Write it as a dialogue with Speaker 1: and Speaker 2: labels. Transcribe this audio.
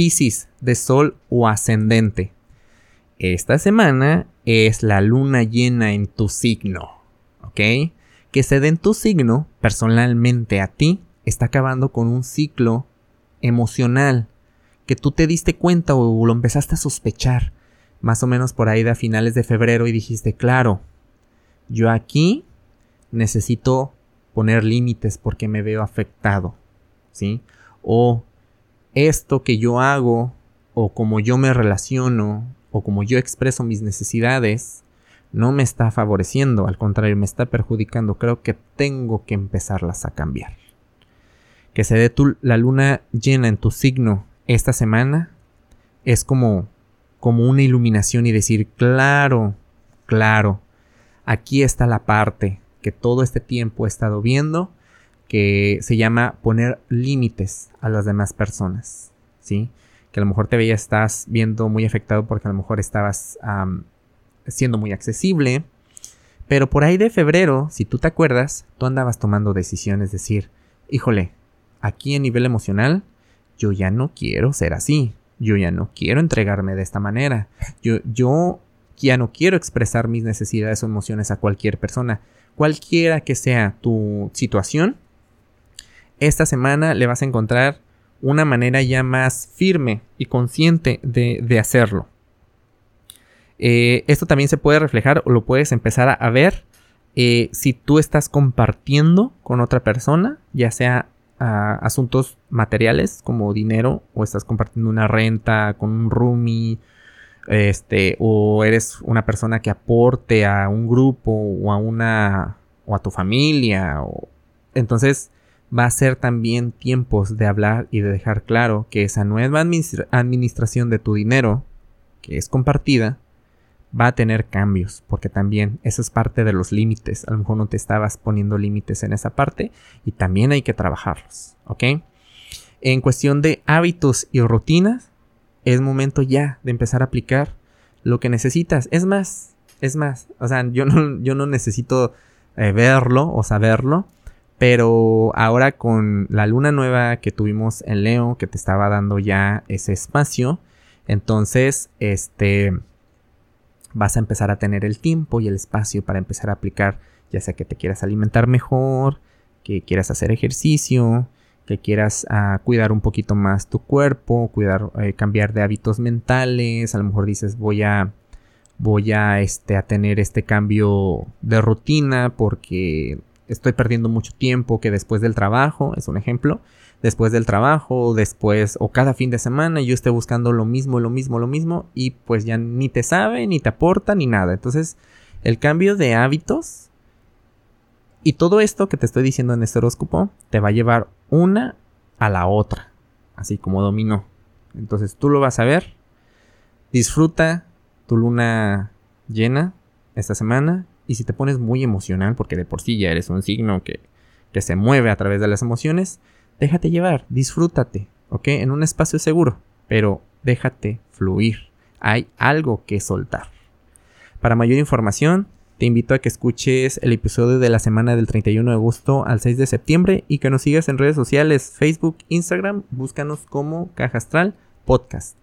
Speaker 1: Piscis, de Sol o ascendente. Esta semana es la luna llena en tu signo, ¿ok? Que se dé en tu signo, personalmente a ti, está acabando con un ciclo emocional que tú te diste cuenta o lo empezaste a sospechar más o menos por ahí de a finales de febrero y dijiste, claro, yo aquí necesito poner límites porque me veo afectado, ¿sí? O esto que yo hago o como yo me relaciono o como yo expreso mis necesidades no me está favoreciendo, al contrario, me está perjudicando. Creo que tengo que empezarlas a cambiar. Que se dé la luna llena en tu signo esta semana es como como una iluminación y decir, claro, claro, aquí está la parte que todo este tiempo he estado viendo que se llama poner límites a las demás personas, ¿sí? Que a lo mejor te veías, estás viendo muy afectado porque a lo mejor estabas siendo muy accesible, pero por ahí de febrero, si tú te acuerdas, tú andabas tomando decisiones, decir, híjole, aquí a nivel emocional, yo ya no quiero ser así, yo ya no quiero entregarme de esta manera, yo, yo ya no quiero expresar mis necesidades o emociones a cualquier persona, cualquiera que sea tu situación, esta semana le vas a encontrar una manera ya más firme y consciente de, hacerlo. Eh, esto también se puede reflejar o lo puedes empezar a, ver eh, si tú estás compartiendo con otra persona, ya sea asuntos materiales como dinero o estás compartiendo una renta con un roomie, este, o eres una persona que aporte a un grupo o a una o a tu familia, o entonces va a ser también tiempos de hablar y de dejar claro que esa nueva administración de tu dinero, que es compartida, va a tener cambios, porque también eso es parte de los límites. A lo mejor no te estabas poniendo límites en esa parte y también hay que trabajarlos, ¿ok? En cuestión de hábitos y rutinas, es momento ya de empezar a aplicar lo que necesitas. Es más, es más, o sea, yo no, yo no necesito eh, verlo o saberlo pero ahora con la luna nueva que tuvimos en Leo, que te estaba dando ya ese espacio, entonces este vas a empezar a tener el tiempo y el espacio para empezar a aplicar, ya sea que te quieras alimentar mejor, que quieras hacer ejercicio, que quieras ah, cuidar un poquito más tu cuerpo, cuidar, eh, cambiar de hábitos mentales, a lo mejor dices voy a voy a este a tener este cambio de rutina porque estoy perdiendo mucho tiempo que después del trabajo, es un ejemplo, después del trabajo, después o cada fin de semana yo esté buscando lo mismo, lo mismo, lo mismo y pues ya ni te sabe, ni te aporta, ni nada. Entonces, el cambio de hábitos y todo esto que te estoy diciendo en este horóscopo te va a llevar una a la otra, así como dominó. Entonces tú lo vas a ver. Disfruta tu luna llena esta semana y si te pones muy emocional, porque de por sí ya eres un signo que, que se mueve a través de las emociones, déjate llevar, disfrútate, ¿ok? En un espacio seguro, pero déjate fluir. Hay algo que soltar. Para mayor información, te invito a que escuches el episodio de la semana del 31 de agosto al 6 de septiembre y que nos sigas en redes sociales, Facebook, Instagram, búscanos como Caja Astral Podcast.